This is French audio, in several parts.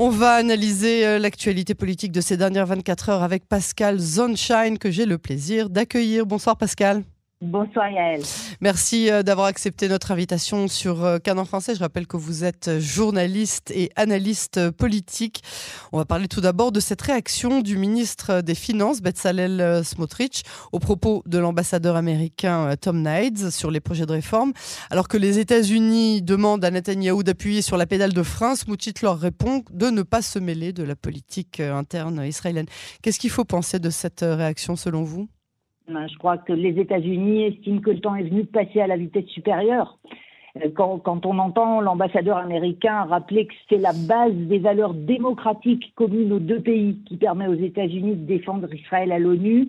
On va analyser euh, l'actualité politique de ces dernières 24 heures avec Pascal Zonshine que j'ai le plaisir d'accueillir. Bonsoir Pascal. Bonsoir Yael. Merci euh, d'avoir accepté notre invitation sur euh, Canon Français. Je rappelle que vous êtes journaliste et analyste politique. On va parler tout d'abord de cette réaction du ministre des Finances, Bezalel euh, Smotrich, au propos de l'ambassadeur américain Tom Nides sur les projets de réforme. Alors que les États-Unis demandent à Netanyahou d'appuyer sur la pédale de frein, Smotrich leur répond de ne pas se mêler de la politique interne israélienne. Qu'est-ce qu'il faut penser de cette réaction selon vous? Je crois que les États-Unis estiment que le temps est venu de passer à la vitesse supérieure. Euh, quand, quand on entend l'ambassadeur américain rappeler que c'est la base des valeurs démocratiques communes aux deux pays qui permet aux États-Unis de défendre Israël à l'ONU,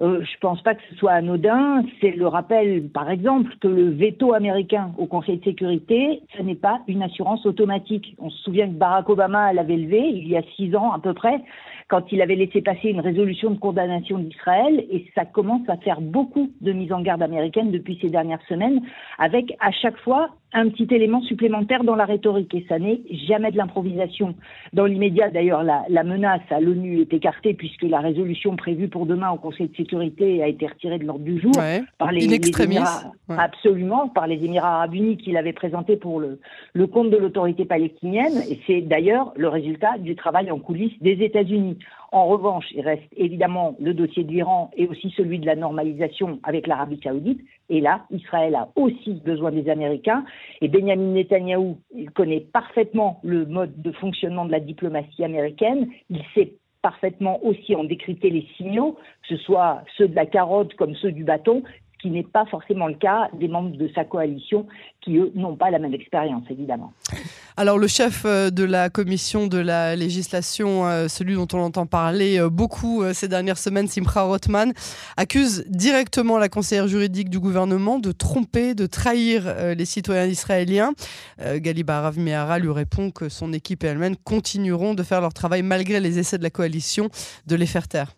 euh, je pense pas que ce soit anodin. C'est le rappel, par exemple, que le veto américain au Conseil de sécurité, ce n'est pas une assurance automatique. On se souvient que Barack Obama l'avait levé il y a six ans à peu près, quand il avait laissé passer une résolution de condamnation d'Israël, et ça commence à faire beaucoup de mises en garde américaines depuis ces dernières semaines, avec à chaque fois un petit élément supplémentaire dans la rhétorique et ça n'est jamais de l'improvisation. Dans l'immédiat, d'ailleurs, la, la, menace à l'ONU est écartée puisque la résolution prévue pour demain au Conseil de sécurité a été retirée de l'ordre du jour par les, Émirats, absolument, par les Émirats arabes unis qui l'avaient présenté pour le, le compte de l'autorité palestinienne et c'est d'ailleurs le résultat du travail en coulisses des États-Unis. En revanche, il reste évidemment le dossier de l'Iran et aussi celui de la normalisation avec l'Arabie saoudite. Et là, Israël a aussi besoin des Américains. Et Benjamin Netanyahou, connaît parfaitement le mode de fonctionnement de la diplomatie américaine. Il sait parfaitement aussi en décrypter les signaux, que ce soit ceux de la carotte comme ceux du bâton, qui n'est pas forcément le cas des membres de sa coalition qui, eux, n'ont pas la même expérience, évidemment. Alors le chef euh, de la commission de la législation, euh, celui dont on entend parler euh, beaucoup ces dernières semaines, Simcha Rothman, accuse directement la conseillère juridique du gouvernement de tromper, de trahir les citoyens israéliens. Galiba Rav lui répond que son équipe et elle-même continueront de faire leur travail malgré les essais de la coalition de les faire taire.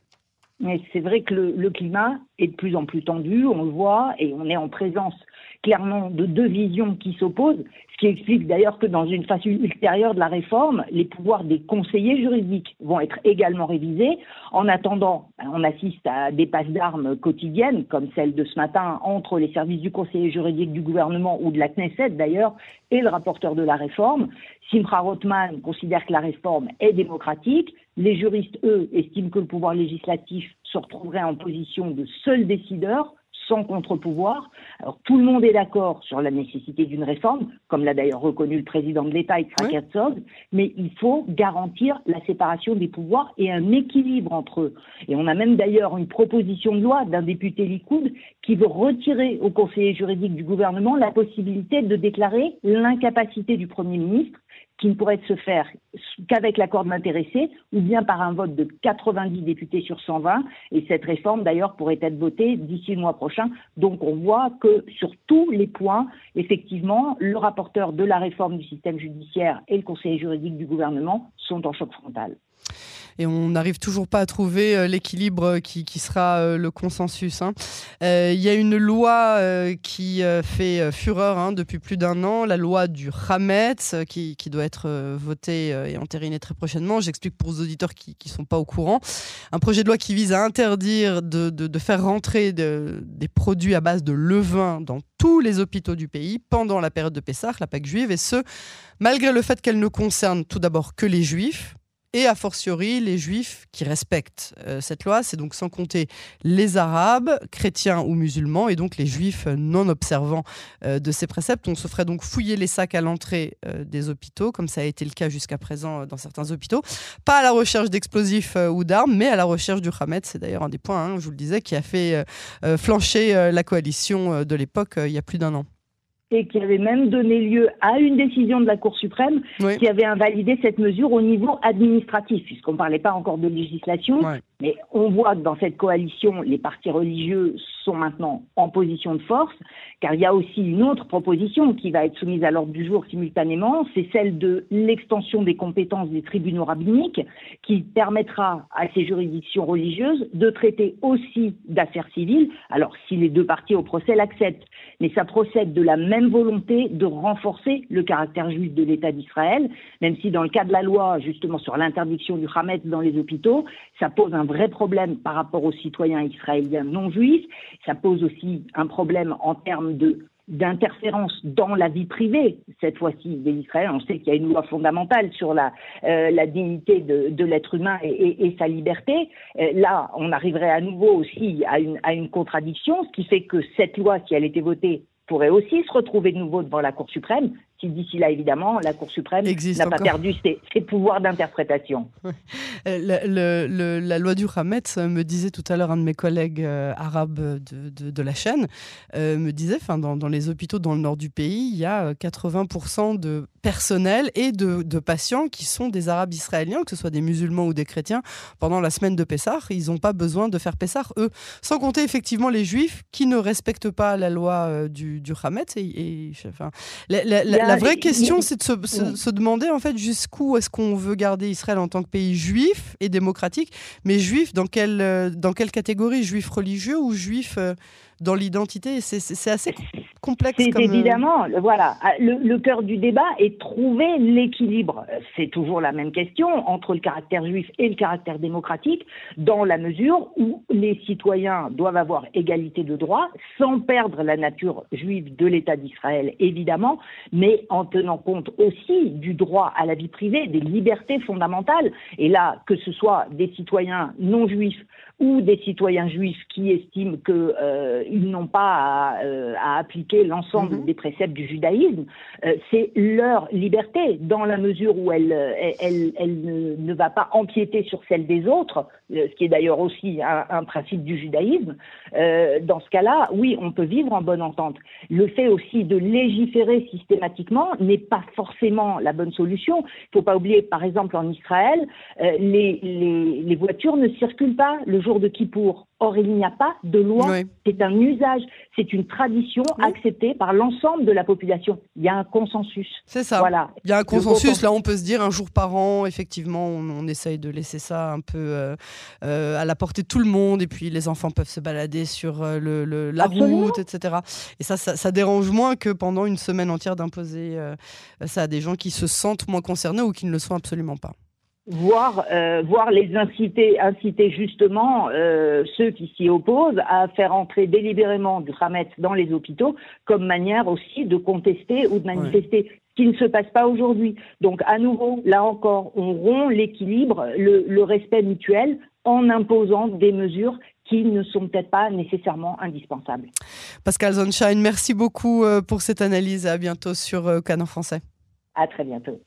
Mais c'est vrai que le, climat est de plus en plus tendu, on le voit, et on est en présence clairement de deux visions qui s'opposent, ce qui explique d'ailleurs que dans une phase ultérieure de la réforme, les pouvoirs des conseillers juridiques vont être également révisés. En attendant, on assiste à des passes d'armes quotidiennes, comme celle de ce matin entre les services du conseiller juridique du gouvernement ou de la Knesset d'ailleurs, et le rapporteur de la réforme. Simcha Rothman considère que la réforme est démocratique. Les juristes, eux, estiment que le pouvoir législatif se retrouverait en position de seul décideur sans contre-pouvoir. Alors tout le monde est d'accord sur la nécessité d'une réforme, comme l'a d'ailleurs reconnu le président de l'État, Yitzhak oui. mais il faut garantir la séparation des pouvoirs et un équilibre entre eux. Et on a même d'ailleurs une proposition de loi d'un député Likoud qui veut retirer au conseiller juridique du gouvernement la possibilité de déclarer l'incapacité du Premier ministre qui ne pourrait se faire qu'avec l'accord de l'intéressé ou bien par un vote de 90 députés sur 120. Et cette réforme, d'ailleurs, pourrait être votée d'ici le mois prochain. Donc on voit que sur tous les points, effectivement, le rapporteur de la réforme du système judiciaire et le conseiller juridique du gouvernement sont en choc frontal et on n'arrive toujours pas à trouver euh, l'équilibre qui, qui, sera euh, le consensus. Hein. Euh, il y a une loi qui fait fureur hein, depuis plus d'un an, la loi du Hametz, qui, qui doit être votée et entérinée très prochainement. J'explique pour aux auditeurs qui ne sont pas au courant. Un projet de loi qui vise à interdire de, de, faire rentrer de, des produits à base de levain dans tous les hôpitaux du pays pendant la période de Pessah, la Pâque juive, et ce, malgré le fait qu'elle ne concerne tout d'abord que les juifs, et a fortiori les juifs qui respectent euh, cette loi. C'est donc sans compter les arabes, chrétiens ou musulmans, et donc les juifs non observants euh, de ces préceptes. On se ferait donc fouiller les sacs à l'entrée euh, des hôpitaux, comme ça a été le cas jusqu'à présent dans certains hôpitaux. Pas à la recherche d'explosifs ou d'armes, mais à la recherche du Hamed. C'est d'ailleurs un des points, hein, je vous le disais, qui a fait flancher la coalition de l'époque il y a plus d'un an et qui avait même donné lieu à une décision de la Cour suprême qui avait invalidé cette mesure au niveau administratif, puisqu'on ne parlait pas encore de législation. Mais on voit que dans cette coalition, les partis religieux sont maintenant en position de force, car il y a aussi une autre proposition qui va être soumise à l'ordre du jour simultanément, c'est celle de l'extension des compétences des tribunaux rabbiniques, qui permettra à ces juridictions religieuses de traiter aussi d'affaires civiles, alors si les deux parties au procès l'acceptent. Mais ça procède de la même volonté de renforcer le caractère juif de l'État d'Israël, même si dans le cas de la loi, justement, sur l'interdiction du Hametz dans les hôpitaux, ça pose un vrai problème par rapport aux citoyens israéliens non juifs. Ça pose aussi un problème en termes de d'interférence dans la vie privée, cette fois-ci des Israéliens. On sait qu'il y a une loi fondamentale sur la, euh, la dignité de, de l'être humain et, et, sa liberté. Euh, là, on arriverait à nouveau aussi à une, à une contradiction, ce qui fait que cette loi, si elle était votée, pourrait aussi se retrouver de nouveau devant la Cour suprême, si d'ici là, évidemment, la Cour suprême n'a pas perdu ses, ses pouvoirs d'interprétation. Euh, la loi du Hametz, me disait tout à l'heure un de mes collègues euh, arabes de, de, de, la chaîne, euh, me disait, dans, dans les hôpitaux dans le nord du pays, il y a 80% de personnel et de, de, patients qui sont des arabes israéliens, que ce soit des musulmans ou des chrétiens, pendant la semaine de Pessah. Ils n'ont pas besoin de faire Pessah, eux. Sans compter effectivement les juifs qui ne respectent pas la loi du, du Hametz. Et, et enfin, la, la, la, la vraie question, c'est de se, se, se, demander en fait jusqu'où est-ce qu'on veut garder Israël en tant que pays juif et démocratique, mais juif dans quelle, euh, dans quelle catégorie? Juif religieux ou juif euh, dans l'identité? C'est assez complexe. C'est euh, évidemment, voilà, ah, le, le, cœur du débat est trouver l'équilibre. C'est toujours la même question entre le caractère juif et le caractère démocratique, dans la mesure où les citoyens doivent avoir égalité de droits, sans perdre la nature juive de l'État d'Israël, évidemment, mais en tenant compte aussi du droit à la vie privée, des libertés fondamentales. Et là, que ce soit des citoyens non juifs ou des citoyens juifs qui estiment qu'ils euh, n'ont pas à, euh, à appliquer l'ensemble -hmm. des préceptes du judaïsme, euh, c'est leur liberté, dans la mesure où elle, elle, elle, elle ne, ne, va pas empiéter sur celle des autres, euh, ce qui est d'ailleurs aussi un, un, principe du judaïsme. Euh, dans ce cas-là, oui, on peut vivre en bonne entente. Le fait aussi de légiférer systématiquement n'est pas forcément la bonne solution. Il ne faut pas oublier, par exemple, en Israël, les, les, les voitures ne circulent pas le jour de Kippour. Or, il n'y a pas de loi. Oui. C'est un usage, c'est une tradition oui. acceptée par l'ensemble de la population. Il y a un consensus. C'est ça. Voilà. Il y a un consensus. Là, on peut se dire un jour par an, effectivement, on, on essaye de laisser ça un peu euh, euh, à la portée de tout le monde. Et puis, les enfants peuvent se balader sur euh, le, le, la Absolument. route, etc. Et ça, ça, ça, dérange moins que pendant une semaine entière d'imposer ça à des gens qui se sentent moins concernés ou qui ne le sont absolument pas voire, euh, voire les inciter, inciter justement euh, ceux qui s'y opposent à faire entrer délibérément du Hametz dans les hôpitaux comme manière aussi de contester ou de manifester. Ouais. Ce qui ne se passe pas aujourd'hui. Donc, à nouveau, là encore, on rompt l'équilibre, le, le respect mutuel en imposant des mesures qui ne sont peut-être pas nécessairement indispensables. Pascal Zonshine, merci beaucoup euh, pour cette analyse. À bientôt sur Canon Français. À très bientôt.